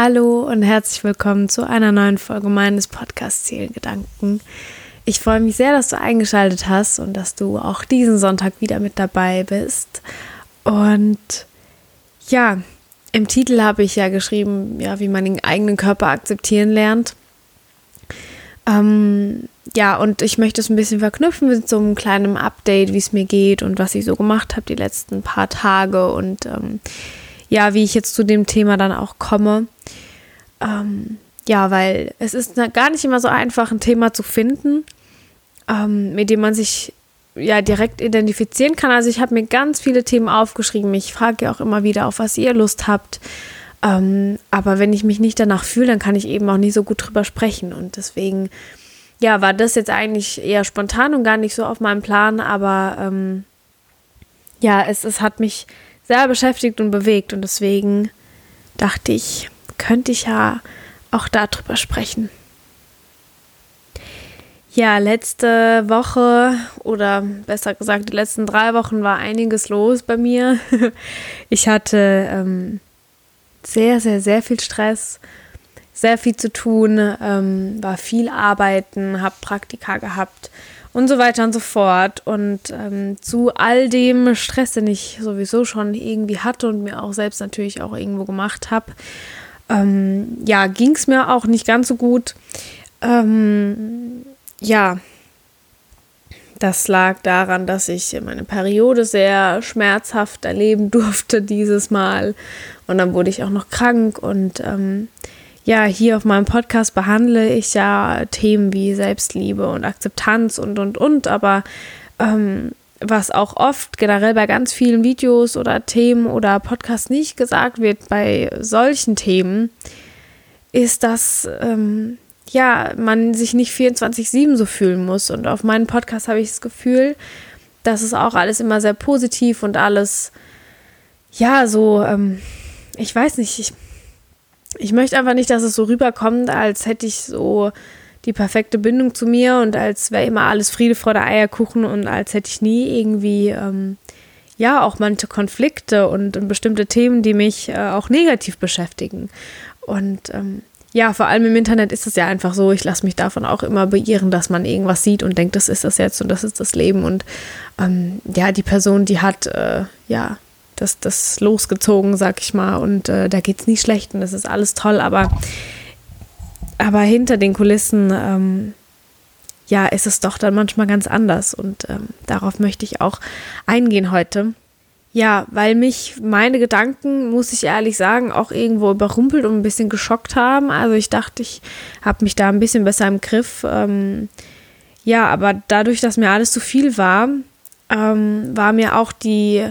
Hallo und herzlich willkommen zu einer neuen Folge meines Podcasts Seelengedanken. Ich freue mich sehr, dass du eingeschaltet hast und dass du auch diesen Sonntag wieder mit dabei bist. Und ja, im Titel habe ich ja geschrieben, ja, wie man den eigenen Körper akzeptieren lernt. Ähm, ja, und ich möchte es ein bisschen verknüpfen mit so einem kleinen Update, wie es mir geht und was ich so gemacht habe die letzten paar Tage und ähm, ja, wie ich jetzt zu dem Thema dann auch komme. Ähm, ja, weil es ist gar nicht immer so einfach, ein Thema zu finden, ähm, mit dem man sich ja direkt identifizieren kann. Also ich habe mir ganz viele Themen aufgeschrieben. Ich frage ja auch immer wieder, auf was ihr Lust habt. Ähm, aber wenn ich mich nicht danach fühle, dann kann ich eben auch nicht so gut drüber sprechen. Und deswegen, ja, war das jetzt eigentlich eher spontan und gar nicht so auf meinem Plan. Aber ähm, ja, es, es hat mich sehr beschäftigt und bewegt. Und deswegen dachte ich, könnte ich ja auch darüber sprechen. Ja, letzte Woche oder besser gesagt, die letzten drei Wochen war einiges los bei mir. Ich hatte ähm, sehr, sehr, sehr viel Stress, sehr viel zu tun, ähm, war viel arbeiten, habe Praktika gehabt und so weiter und so fort. Und ähm, zu all dem Stress, den ich sowieso schon irgendwie hatte und mir auch selbst natürlich auch irgendwo gemacht habe, ähm, ja, ging es mir auch nicht ganz so gut. Ähm, ja, das lag daran, dass ich meine Periode sehr schmerzhaft erleben durfte dieses Mal. Und dann wurde ich auch noch krank. Und ähm, ja, hier auf meinem Podcast behandle ich ja Themen wie Selbstliebe und Akzeptanz und, und, und. Aber ähm, was auch oft generell bei ganz vielen Videos oder Themen oder Podcasts nicht gesagt wird bei solchen Themen, ist, dass ähm, ja, man sich nicht 24-7 so fühlen muss. Und auf meinem Podcast habe ich das Gefühl, dass es auch alles immer sehr positiv und alles, ja, so, ähm, ich weiß nicht, ich, ich möchte einfach nicht, dass es so rüberkommt, als hätte ich so die perfekte Bindung zu mir und als wäre immer alles Friede, Freude, Eierkuchen und als hätte ich nie irgendwie, ähm, ja, auch manche Konflikte und, und, bestimmte Themen, die mich äh, auch negativ beschäftigen. Und ähm, ja, vor allem im Internet ist es ja einfach so, ich lasse mich davon auch immer beirren, dass man irgendwas sieht und denkt, das ist das jetzt und das ist das Leben. Und ähm, ja, die Person, die hat äh, ja das, das losgezogen, sag ich mal, und äh, da geht es nie schlecht und das ist alles toll, aber, aber hinter den Kulissen, ähm, ja, ist es doch dann manchmal ganz anders und ähm, darauf möchte ich auch eingehen heute. Ja, weil mich meine Gedanken, muss ich ehrlich sagen, auch irgendwo überrumpelt und ein bisschen geschockt haben. Also ich dachte, ich habe mich da ein bisschen besser im Griff. Ähm, ja, aber dadurch, dass mir alles zu viel war, ähm, war mir auch die,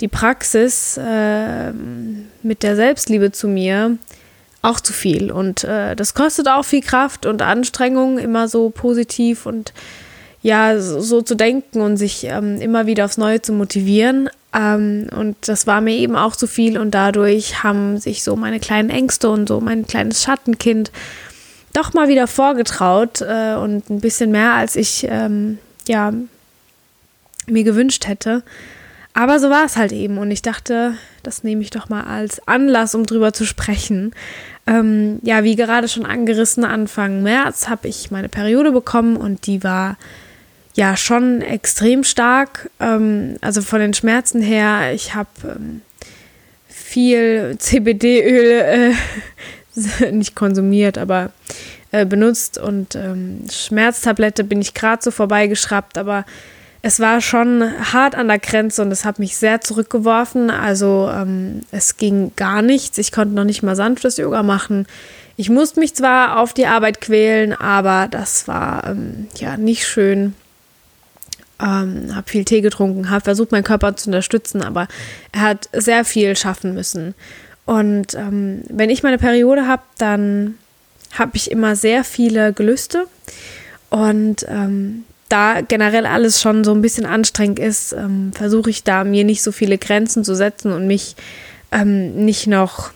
die Praxis äh, mit der Selbstliebe zu mir auch zu viel. Und äh, das kostet auch viel Kraft und Anstrengung, immer so positiv und ja, so, so zu denken und sich ähm, immer wieder aufs Neue zu motivieren. Ähm, und das war mir eben auch zu viel und dadurch haben sich so meine kleinen Ängste und so mein kleines Schattenkind doch mal wieder vorgetraut äh, und ein bisschen mehr, als ich ähm, ja mir gewünscht hätte. Aber so war es halt eben und ich dachte, das nehme ich doch mal als Anlass, um drüber zu sprechen. Ähm, ja, wie gerade schon angerissen, Anfang März habe ich meine Periode bekommen und die war ja schon extrem stark. Ähm, also von den Schmerzen her, ich habe ähm, viel CBD-Öl äh, nicht konsumiert, aber äh, benutzt und ähm, Schmerztablette bin ich gerade so vorbeigeschraubt, aber es war schon hart an der Grenze und es hat mich sehr zurückgeworfen. Also ähm, es ging gar nichts. Ich konnte noch nicht mal sanftes Yoga machen. Ich musste mich zwar auf die Arbeit quälen, aber das war ähm, ja nicht schön ähm, habe viel Tee getrunken, habe versucht, meinen Körper zu unterstützen, aber er hat sehr viel schaffen müssen. Und ähm, wenn ich meine Periode habe, dann habe ich immer sehr viele Gelüste. Und ähm, da generell alles schon so ein bisschen anstrengend ist, ähm, versuche ich da mir nicht so viele Grenzen zu setzen und mich ähm, nicht noch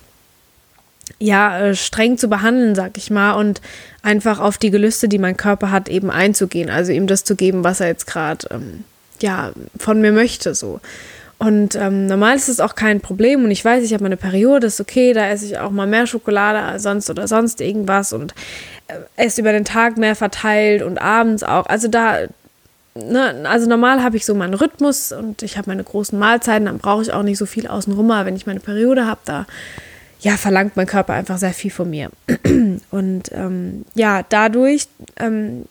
ja, äh, streng zu behandeln, sag ich mal, und einfach auf die Gelüste, die mein Körper hat, eben einzugehen. Also ihm das zu geben, was er jetzt gerade, ähm, ja, von mir möchte, so. Und ähm, normal ist es auch kein Problem und ich weiß, ich habe meine Periode, ist okay, da esse ich auch mal mehr Schokolade als sonst oder sonst irgendwas und äh, esse über den Tag mehr verteilt und abends auch. Also da, ne, also normal habe ich so meinen Rhythmus und ich habe meine großen Mahlzeiten, dann brauche ich auch nicht so viel außenrum, aber wenn ich meine Periode habe, da ja, verlangt mein Körper einfach sehr viel von mir. Und ähm, ja, dadurch ähm,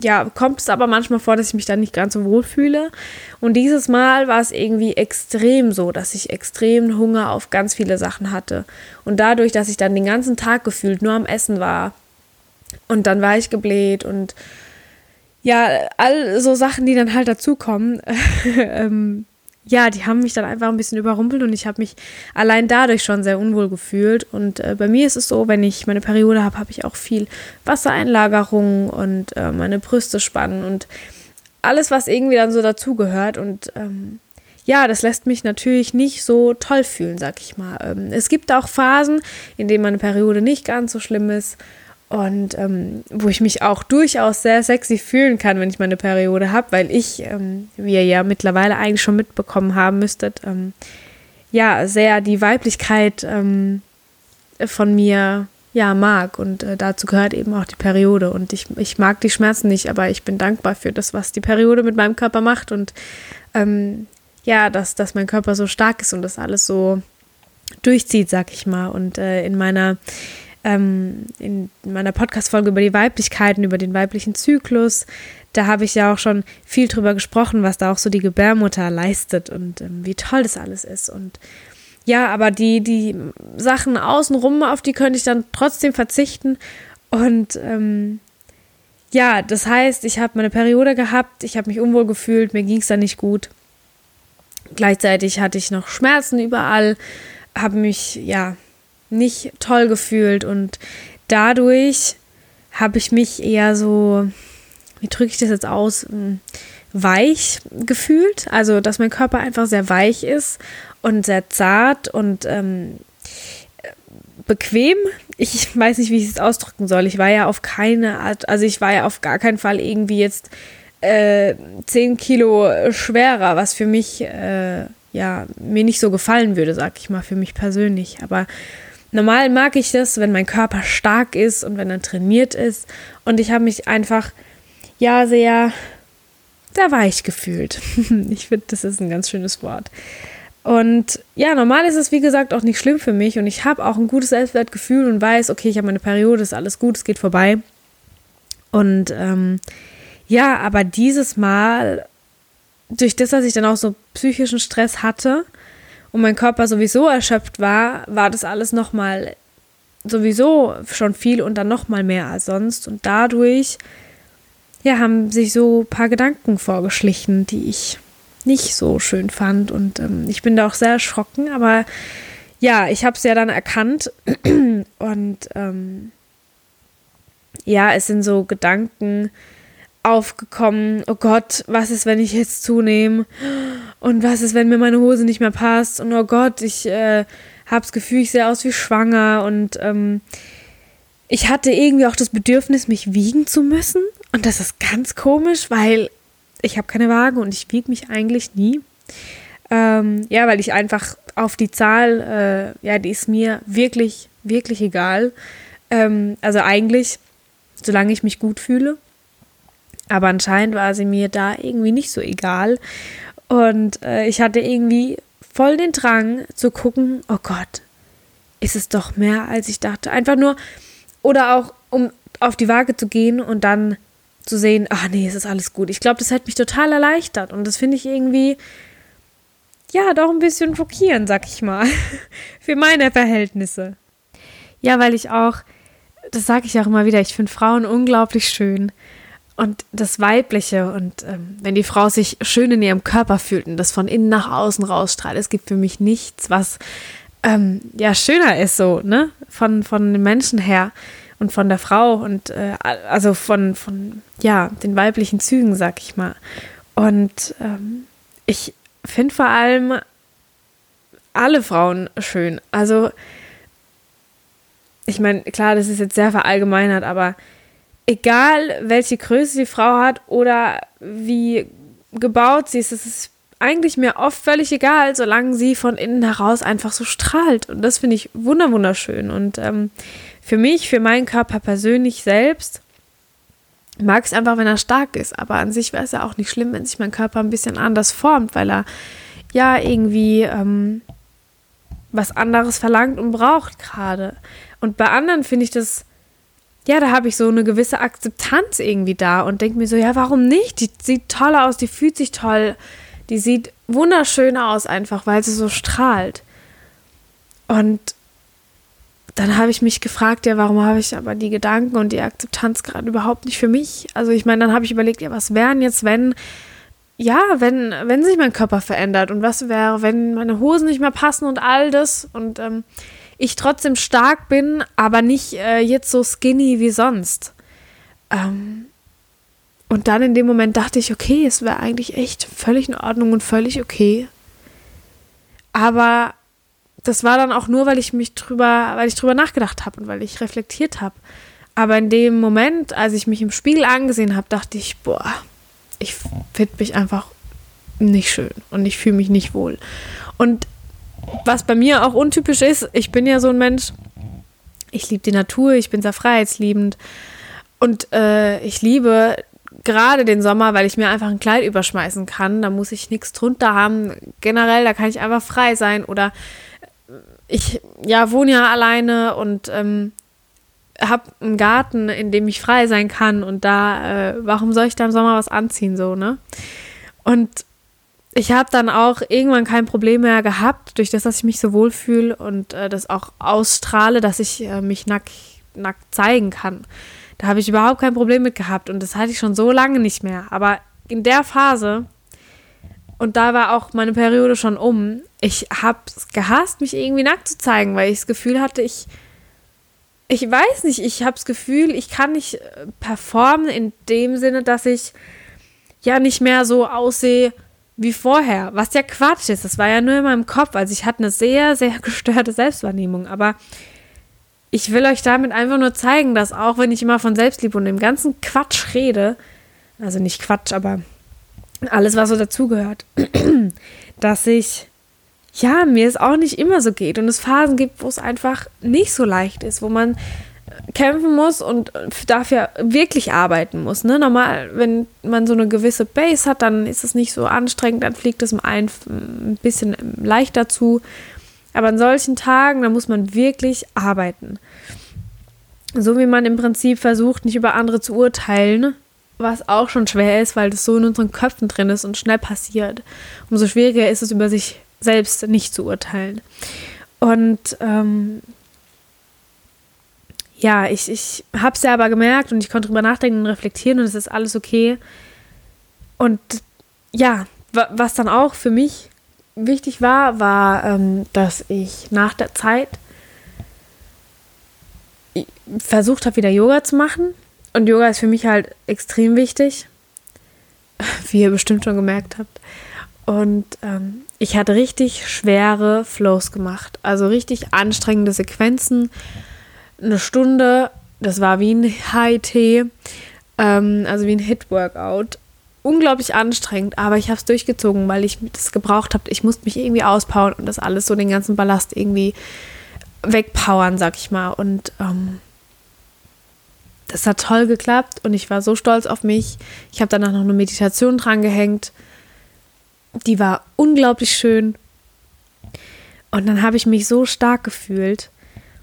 ja, kommt es aber manchmal vor, dass ich mich dann nicht ganz so wohl fühle. Und dieses Mal war es irgendwie extrem so, dass ich extrem Hunger auf ganz viele Sachen hatte. Und dadurch, dass ich dann den ganzen Tag gefühlt nur am Essen war und dann war ich gebläht und ja, all so Sachen, die dann halt dazukommen, ähm, ja, die haben mich dann einfach ein bisschen überrumpelt und ich habe mich allein dadurch schon sehr unwohl gefühlt. Und äh, bei mir ist es so, wenn ich meine Periode habe, habe ich auch viel Wassereinlagerung und äh, meine Brüste spannen und alles, was irgendwie dann so dazugehört. Und ähm, ja, das lässt mich natürlich nicht so toll fühlen, sag ich mal. Ähm, es gibt auch Phasen, in denen meine Periode nicht ganz so schlimm ist und ähm, wo ich mich auch durchaus sehr sexy fühlen kann, wenn ich meine Periode habe, weil ich, ähm, wie ihr ja mittlerweile eigentlich schon mitbekommen haben müsstet, ähm, ja, sehr die Weiblichkeit ähm, von mir ja mag. Und äh, dazu gehört eben auch die Periode. Und ich, ich mag die Schmerzen nicht, aber ich bin dankbar für das, was die Periode mit meinem Körper macht. Und ähm, ja, dass, dass mein Körper so stark ist und das alles so durchzieht, sag ich mal. Und äh, in meiner ähm, in meiner Podcast-Folge über die Weiblichkeiten, über den weiblichen Zyklus. Da habe ich ja auch schon viel drüber gesprochen, was da auch so die Gebärmutter leistet und ähm, wie toll das alles ist. Und ja, aber die, die Sachen außenrum, auf die könnte ich dann trotzdem verzichten. Und ähm, ja, das heißt, ich habe meine Periode gehabt, ich habe mich unwohl gefühlt, mir ging es dann nicht gut. Gleichzeitig hatte ich noch Schmerzen überall, habe mich, ja, nicht toll gefühlt und dadurch habe ich mich eher so, wie drücke ich das jetzt aus, hm, weich gefühlt. Also, dass mein Körper einfach sehr weich ist und sehr zart und ähm, bequem. Ich weiß nicht, wie ich es ausdrücken soll. Ich war ja auf keine Art, also ich war ja auf gar keinen Fall irgendwie jetzt äh, 10 Kilo schwerer, was für mich, äh, ja, mir nicht so gefallen würde, sag ich mal, für mich persönlich. Aber Normal mag ich das, wenn mein Körper stark ist und wenn er trainiert ist. Und ich habe mich einfach, ja, sehr, sehr weich gefühlt. ich finde, das ist ein ganz schönes Wort. Und ja, normal ist es, wie gesagt, auch nicht schlimm für mich. Und ich habe auch ein gutes Selbstwertgefühl und weiß, okay, ich habe meine Periode, ist alles gut, es geht vorbei. Und ähm, ja, aber dieses Mal, durch das, dass ich dann auch so psychischen Stress hatte, und mein Körper sowieso erschöpft war, war das alles nochmal sowieso schon viel und dann nochmal mehr als sonst. Und dadurch, ja, haben sich so ein paar Gedanken vorgeschlichen, die ich nicht so schön fand. Und ähm, ich bin da auch sehr erschrocken, aber ja, ich habe es ja dann erkannt und ähm, ja, es sind so Gedanken, aufgekommen, oh Gott, was ist, wenn ich jetzt zunehme? Und was ist, wenn mir meine Hose nicht mehr passt? Und oh Gott, ich äh, habe das Gefühl, ich sehe aus wie schwanger. Und ähm, ich hatte irgendwie auch das Bedürfnis, mich wiegen zu müssen. Und das ist ganz komisch, weil ich habe keine Waage und ich wiege mich eigentlich nie. Ähm, ja, weil ich einfach auf die Zahl, äh, ja, die ist mir wirklich, wirklich egal. Ähm, also eigentlich, solange ich mich gut fühle. Aber anscheinend war sie mir da irgendwie nicht so egal. Und äh, ich hatte irgendwie voll den Drang zu gucken, oh Gott, ist es doch mehr, als ich dachte. Einfach nur, oder auch, um auf die Waage zu gehen und dann zu sehen, ach nee, es ist alles gut. Ich glaube, das hat mich total erleichtert. Und das finde ich irgendwie, ja, doch ein bisschen schockierend, sag ich mal. Für meine Verhältnisse. Ja, weil ich auch, das sage ich auch immer wieder, ich finde Frauen unglaublich schön und das Weibliche und ähm, wenn die Frau sich schön in ihrem Körper fühlt und das von innen nach außen rausstrahlt, es gibt für mich nichts, was ähm, ja schöner ist so, ne? Von, von den Menschen her und von der Frau und äh, also von, von ja, den weiblichen Zügen, sag ich mal. Und ähm, ich finde vor allem alle Frauen schön. Also, ich meine, klar, das ist jetzt sehr verallgemeinert, aber egal welche Größe die Frau hat oder wie gebaut sie ist, es ist eigentlich mir oft völlig egal, solange sie von innen heraus einfach so strahlt. Und das finde ich wunderschön. Und ähm, für mich, für meinen Körper persönlich selbst, mag es einfach, wenn er stark ist. Aber an sich wäre es ja auch nicht schlimm, wenn sich mein Körper ein bisschen anders formt, weil er ja irgendwie ähm, was anderes verlangt und braucht gerade. Und bei anderen finde ich das, ja, da habe ich so eine gewisse Akzeptanz irgendwie da und denke mir so, ja, warum nicht? Die sieht toll aus, die fühlt sich toll, die sieht wunderschön aus einfach, weil sie so strahlt. Und dann habe ich mich gefragt, ja, warum habe ich aber die Gedanken und die Akzeptanz gerade überhaupt nicht für mich? Also ich meine, dann habe ich überlegt, ja, was wären jetzt, wenn, ja, wenn, wenn sich mein Körper verändert und was wäre, wenn meine Hosen nicht mehr passen und all das und ähm, ich trotzdem stark bin, aber nicht äh, jetzt so skinny wie sonst. Ähm, und dann in dem Moment dachte ich, okay, es wäre eigentlich echt völlig in Ordnung und völlig okay. Aber das war dann auch nur, weil ich mich drüber, weil ich drüber nachgedacht habe und weil ich reflektiert habe. Aber in dem Moment, als ich mich im Spiegel angesehen habe, dachte ich, boah, ich finde mich einfach nicht schön und ich fühle mich nicht wohl. Und was bei mir auch untypisch ist, ich bin ja so ein Mensch, ich liebe die Natur, ich bin sehr freiheitsliebend und äh, ich liebe gerade den Sommer, weil ich mir einfach ein Kleid überschmeißen kann. Da muss ich nichts drunter haben. Generell, da kann ich einfach frei sein oder ich ja wohne ja alleine und ähm, habe einen Garten, in dem ich frei sein kann und da, äh, warum soll ich da im Sommer was anziehen, so, ne? Und ich habe dann auch irgendwann kein Problem mehr gehabt, durch das, dass ich mich so wohlfühle und äh, das auch ausstrahle, dass ich äh, mich nackt, nackt zeigen kann. Da habe ich überhaupt kein Problem mit gehabt und das hatte ich schon so lange nicht mehr. Aber in der Phase, und da war auch meine Periode schon um, ich habe es gehasst, mich irgendwie nackt zu zeigen, weil ich das Gefühl hatte, ich ich weiß nicht, ich habe das Gefühl, ich kann nicht äh, performen in dem Sinne, dass ich ja nicht mehr so aussehe wie vorher, was ja Quatsch ist. Das war ja nur in meinem Kopf. Also ich hatte eine sehr, sehr gestörte Selbstwahrnehmung. Aber ich will euch damit einfach nur zeigen, dass auch wenn ich immer von Selbstliebe und dem ganzen Quatsch rede, also nicht Quatsch, aber alles, was so dazugehört, dass ich ja, mir es auch nicht immer so geht und es Phasen gibt, wo es einfach nicht so leicht ist, wo man kämpfen muss und dafür wirklich arbeiten muss. Ne? Normal, wenn man so eine gewisse Base hat, dann ist es nicht so anstrengend, dann fliegt es ein, bisschen leichter zu. Aber an solchen Tagen, da muss man wirklich arbeiten. So wie man im Prinzip versucht, nicht über andere zu urteilen, was auch schon schwer ist, weil das so in unseren Köpfen drin ist und schnell passiert. Umso schwieriger ist es, über sich selbst nicht zu urteilen. Und ähm, ja, ich, ich habe es ja aber gemerkt und ich konnte drüber nachdenken und reflektieren und es ist alles okay. Und ja, was dann auch für mich wichtig war, war, ähm, dass ich nach der Zeit versucht habe, wieder Yoga zu machen. Und Yoga ist für mich halt extrem wichtig, wie ihr bestimmt schon gemerkt habt. Und ähm, ich hatte richtig schwere Flows gemacht. Also richtig anstrengende Sequenzen. Eine Stunde, das war wie ein High-T, ähm, also wie ein Hit-Workout. Unglaublich anstrengend, aber ich habe es durchgezogen, weil ich das gebraucht habe. Ich musste mich irgendwie auspowern und das alles so den ganzen Ballast irgendwie wegpowern, sag ich mal. Und ähm, das hat toll geklappt und ich war so stolz auf mich. Ich habe danach noch eine Meditation dran gehängt die war unglaublich schön. Und dann habe ich mich so stark gefühlt.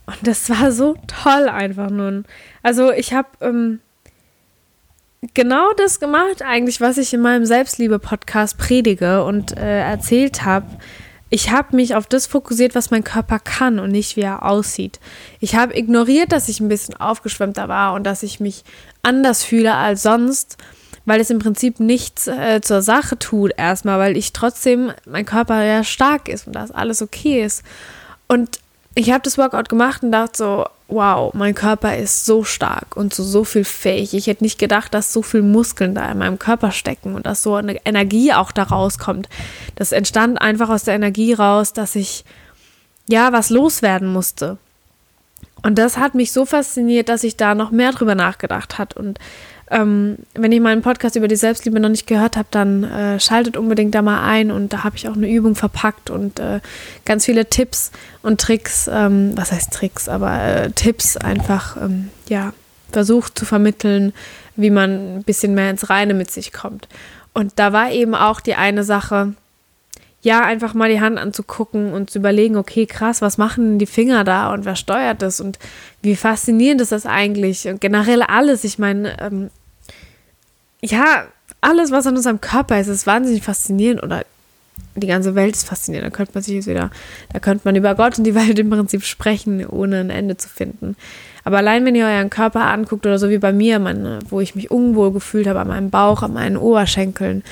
Und das war so toll einfach nun. Also ich habe ähm, genau das gemacht eigentlich, was ich in meinem Selbstliebe-Podcast predige und äh, erzählt habe. Ich habe mich auf das fokussiert, was mein Körper kann und nicht, wie er aussieht. Ich habe ignoriert, dass ich ein bisschen aufgeschwemmter war und dass ich mich anders fühle als sonst weil es im Prinzip nichts äh, zur Sache tut erstmal, weil ich trotzdem, mein Körper ja stark ist und das alles okay ist. Und ich habe das Workout gemacht und dachte so, wow, mein Körper ist so stark und so, so viel fähig. Ich hätte nicht gedacht, dass so viel Muskeln da in meinem Körper stecken und dass so eine Energie auch da rauskommt. Das entstand einfach aus der Energie raus, dass ich ja was loswerden musste. Und das hat mich so fasziniert, dass ich da noch mehr drüber nachgedacht hat und Ähm, wenn ihr meinen Podcast über die Selbstliebe noch nicht gehört habt, dann äh, schaltet unbedingt da mal ein und da habe ich auch eine Übung verpackt und äh, ganz viele Tipps und Tricks, ähm, was heißt Tricks, aber äh, Tipps einfach, ähm, ja, versucht zu vermitteln, wie man ein bisschen mehr ins Reine mit sich kommt. Und da war eben auch die eine Sache, ja, einfach mal die Hand anzugucken und zu überlegen, okay, krass, was machen denn die Finger da und wer steuert das und wie faszinierend ist das eigentlich und generell alles. Ich meine, ähm, ja, alles, was an unserem Körper ist, ist wahnsinnig faszinierend oder die ganze Welt ist faszinierend. Da könnte man sich jetzt wieder, da könnte man über Gott und die Welt im Prinzip sprechen, ohne ein Ende zu finden. Aber allein, wenn ihr euren Körper anguckt oder so wie bei mir, meine, wo ich mich unwohl gefühlt habe, an meinem Bauch, an meinen Oberschenkeln,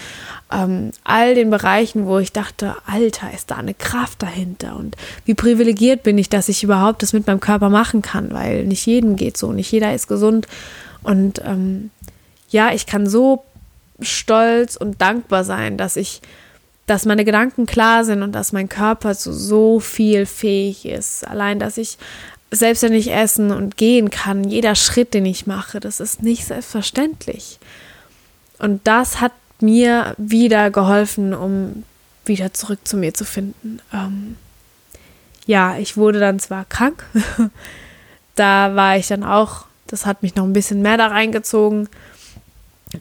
ähm, all den Bereichen, wo ich dachte, Alter, ist da eine Kraft dahinter und wie privilegiert bin ich, dass ich überhaupt das mit meinem Körper machen kann, weil nicht jedem geht so, nicht jeder ist gesund und ähm, ja, ich kann so stolz und dankbar sein, dass ich dass meine Gedanken klar sind und dass mein Körper zu so viel fähig ist. Allein, dass ich selbstständig essen und gehen kann, jeder Schritt, den ich mache, das ist nicht selbstverständlich. Und das hat mir wieder geholfen, um wieder zurück zu mir zu finden. Ähm, ja, ich wurde dann zwar krank, da war ich dann auch, das hat mich noch ein bisschen mehr da reingezogen.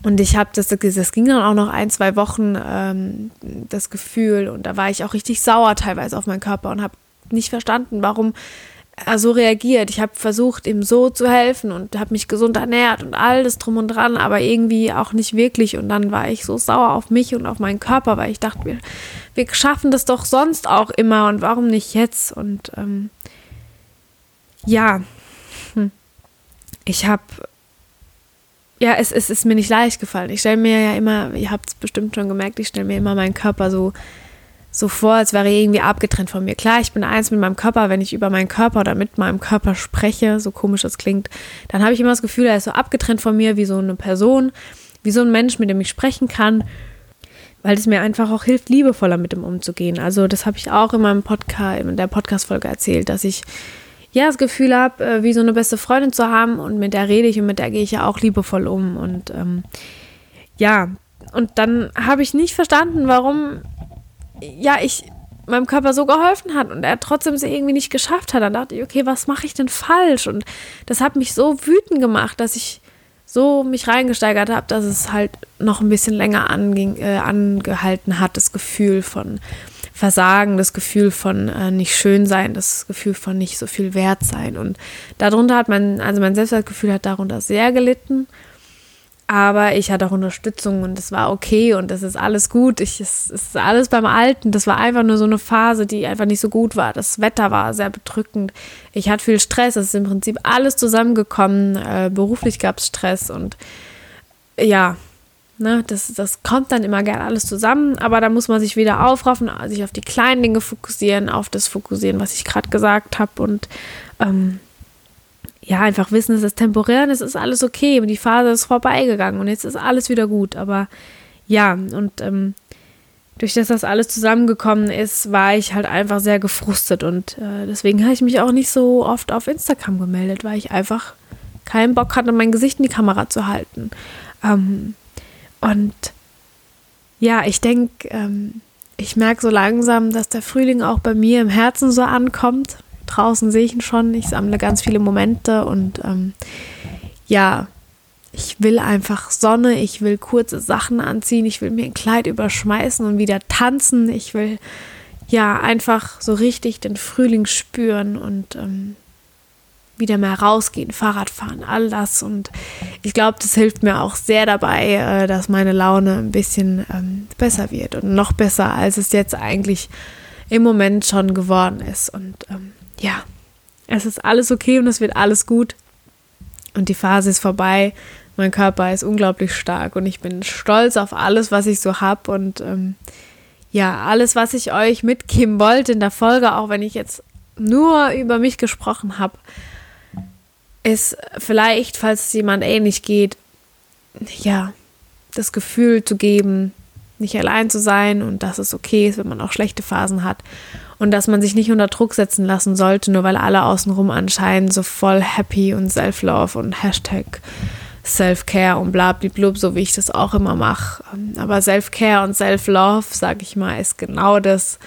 Und ich habe das, das ging dann auch noch ein, zwei Wochen, ähm, das Gefühl. Und da war ich auch richtig sauer teilweise auf meinen Körper und habe nicht verstanden, warum er so reagiert. Ich habe versucht, ihm so zu helfen und habe mich gesund ernährt und alles drum und dran, aber irgendwie auch nicht wirklich. Und dann war ich so sauer auf mich und auf meinen Körper, weil ich dachte, wir, wir schaffen das doch sonst auch immer und warum nicht jetzt? Und ähm, ja, hm. ich habe ja, es, es ist mir nicht leicht gefallen. Ich stelle mir ja immer, ihr habt es bestimmt schon gemerkt, ich stelle mir immer meinen Körper so so vor, als wäre er irgendwie abgetrennt von mir. Klar, ich bin eins mit meinem Körper, wenn ich über meinen Körper oder mit meinem Körper spreche, so komisch das klingt, dann habe ich immer das Gefühl, er ist so abgetrennt von mir wie so eine Person, wie so ein Mensch, mit dem ich sprechen kann, weil es mir einfach auch hilft, liebevoller mit ihm umzugehen. Also das habe ich auch in meinem Podcast, in der Podcast-Folge erzählt, dass ich ja das Gefühl habe, äh, wie so eine beste Freundin zu haben und mit der rede ich und mit der gehe ich ja auch liebevoll um und ähm, ja, und dann habe ich nicht verstanden, warum ja, ich meinem Körper so geholfen hat und er trotzdem es irgendwie nicht geschafft hat, dann dachte ich, okay, was mache ich denn falsch? Und das hat mich so wütend gemacht, dass ich so mich reingesteigert habe, dass es halt noch ein bisschen länger anging, äh, angehalten hat, das Gefühl von Versagen, das Gefühl von äh, nicht schön sein, das Gefühl von nicht so viel wert sein. Und darunter hat man, also mein Selbstwertgefühl hat darunter sehr gelitten. Aber ich hatte auch Unterstützung und es war okay und es ist alles gut. Ich, es, es ist alles beim Alten. Das war einfach nur so eine Phase, die einfach nicht so gut war. Das Wetter war sehr bedrückend. Ich hatte viel Stress. Es ist im Prinzip alles zusammengekommen. Äh, beruflich gab es Stress und ja, ne, das, das kommt dann immer gerne alles zusammen. Aber da muss man sich wieder aufraffen, sich auf die kleinen Dinge fokussieren, auf das fokussieren, was ich gerade gesagt habe und ähm, ja, einfach wissen, es ist temporär und es ist alles okay und die Phase ist vorbeigegangen und jetzt ist alles wieder gut. Aber ja, und ähm, durch das das alles zusammengekommen ist, war ich halt einfach sehr gefrustet und äh, deswegen habe ich mich auch nicht so oft auf Instagram gemeldet, weil ich einfach keinen Bock hatte, mein Gesicht in die Kamera zu halten. Ähm, und ja, ich denke, ähm, ich merke so langsam, dass der Frühling auch bei mir im Herzen so ankommt draußen sehe ich ihn schon. Ich sammle ganz viele Momente und ähm, ja, ich will einfach Sonne, ich will kurze Sachen anziehen, ich will mir ein Kleid überschmeißen und wieder tanzen. Ich will ja einfach so richtig den Frühling spüren und ähm, wieder mehr rausgehen, Fahrrad fahren, all das. Und ich glaube, das hilft mir auch sehr dabei, äh, dass meine Laune ein bisschen ähm, besser wird und noch besser, als es jetzt eigentlich im Moment schon geworden ist. Und ähm, ja, es ist alles okay und es wird alles gut. Und die Phase ist vorbei. Mein Körper ist unglaublich stark und ich bin stolz auf alles, was ich so habe. Und ähm, ja, alles, was ich euch mitgeben wollte in der Folge, auch wenn ich jetzt nur über mich gesprochen habe, ist vielleicht, falls es jemand ähnlich geht, ja, das Gefühl zu geben, nicht allein zu sein und dass es okay ist, wenn man auch schlechte Phasen hat und dass man sich nicht unter Druck setzen lassen sollte, nur weil alle außenrum anscheinend so voll happy und Self-Love und Hashtag Self-Care und blablablub, so wie ich das auch immer mache. Aber Self-Care und Self-Love, sage ich mal, ist genau das,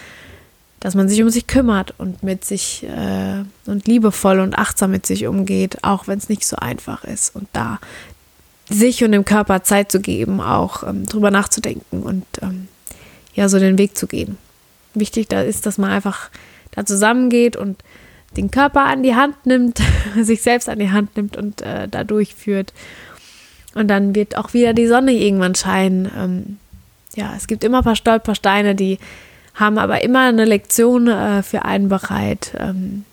dass man sich um sich kümmert und mit sich äh, und liebevoll und achtsam mit sich umgeht, auch wenn es nicht so einfach ist. Und da sich und dem Körper Zeit zu geben, auch ähm, drüber nachzudenken und ähm, ja, so den Weg zu gehen. Wichtig da ist, dass man einfach da zusammengeht und den Körper an die Hand nimmt, sich selbst an die Hand nimmt und äh, da durchführt. Und dann wird auch wieder die Sonne irgendwann scheinen. Ähm, ja, es gibt immer ein paar Stolpersteine, die haben aber immer eine Lektion äh, für einen bereit. Ähm,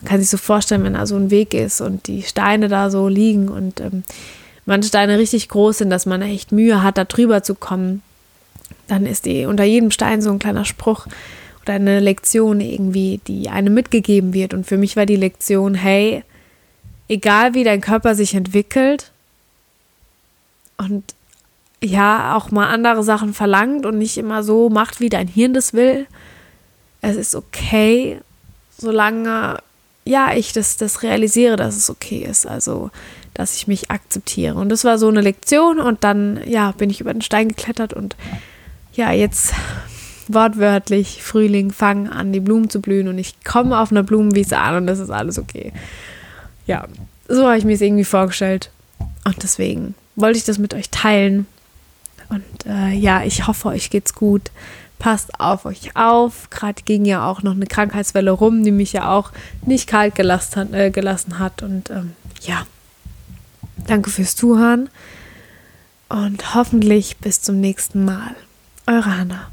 man kann sich so vorstellen, wenn da so ein Weg ist und die Steine da so liegen und ähm, manche Steine richtig groß sind, dass man echt Mühe hat, da drüber zu kommen, dann ist die unter jedem Stein so ein kleiner Spruch oder eine Lektion irgendwie, die einem mitgegeben wird. Und für mich war die Lektion, hey, egal wie dein Körper sich entwickelt und ja, auch mal andere Sachen verlangt und nicht immer so macht, wie dein Hirn das will, es ist okay, solange ja, ich das, das realisiere, dass es okay ist. Also, dass ich mich akzeptiere. Und das war so eine Lektion und dann, ja, bin ich über den Stein geklettert und ja, jetzt wortwörtlich Frühling, fangen an, die Blumen zu blühen und ich komme auf einer Blumenwiese an und das ist alles okay. Ja, so habe ich mir es irgendwie vorgestellt. Und deswegen wollte ich das mit euch teilen. Und äh, ja, ich hoffe, euch geht's gut. Passt auf euch auf. Gerade ging ja auch noch eine Krankheitswelle rum, die mich ja auch nicht kalt gelassen hat. Äh, gelassen hat. Und ähm, ja, danke fürs Zuhören. Und hoffentlich bis zum nächsten Mal. Eure Hanna.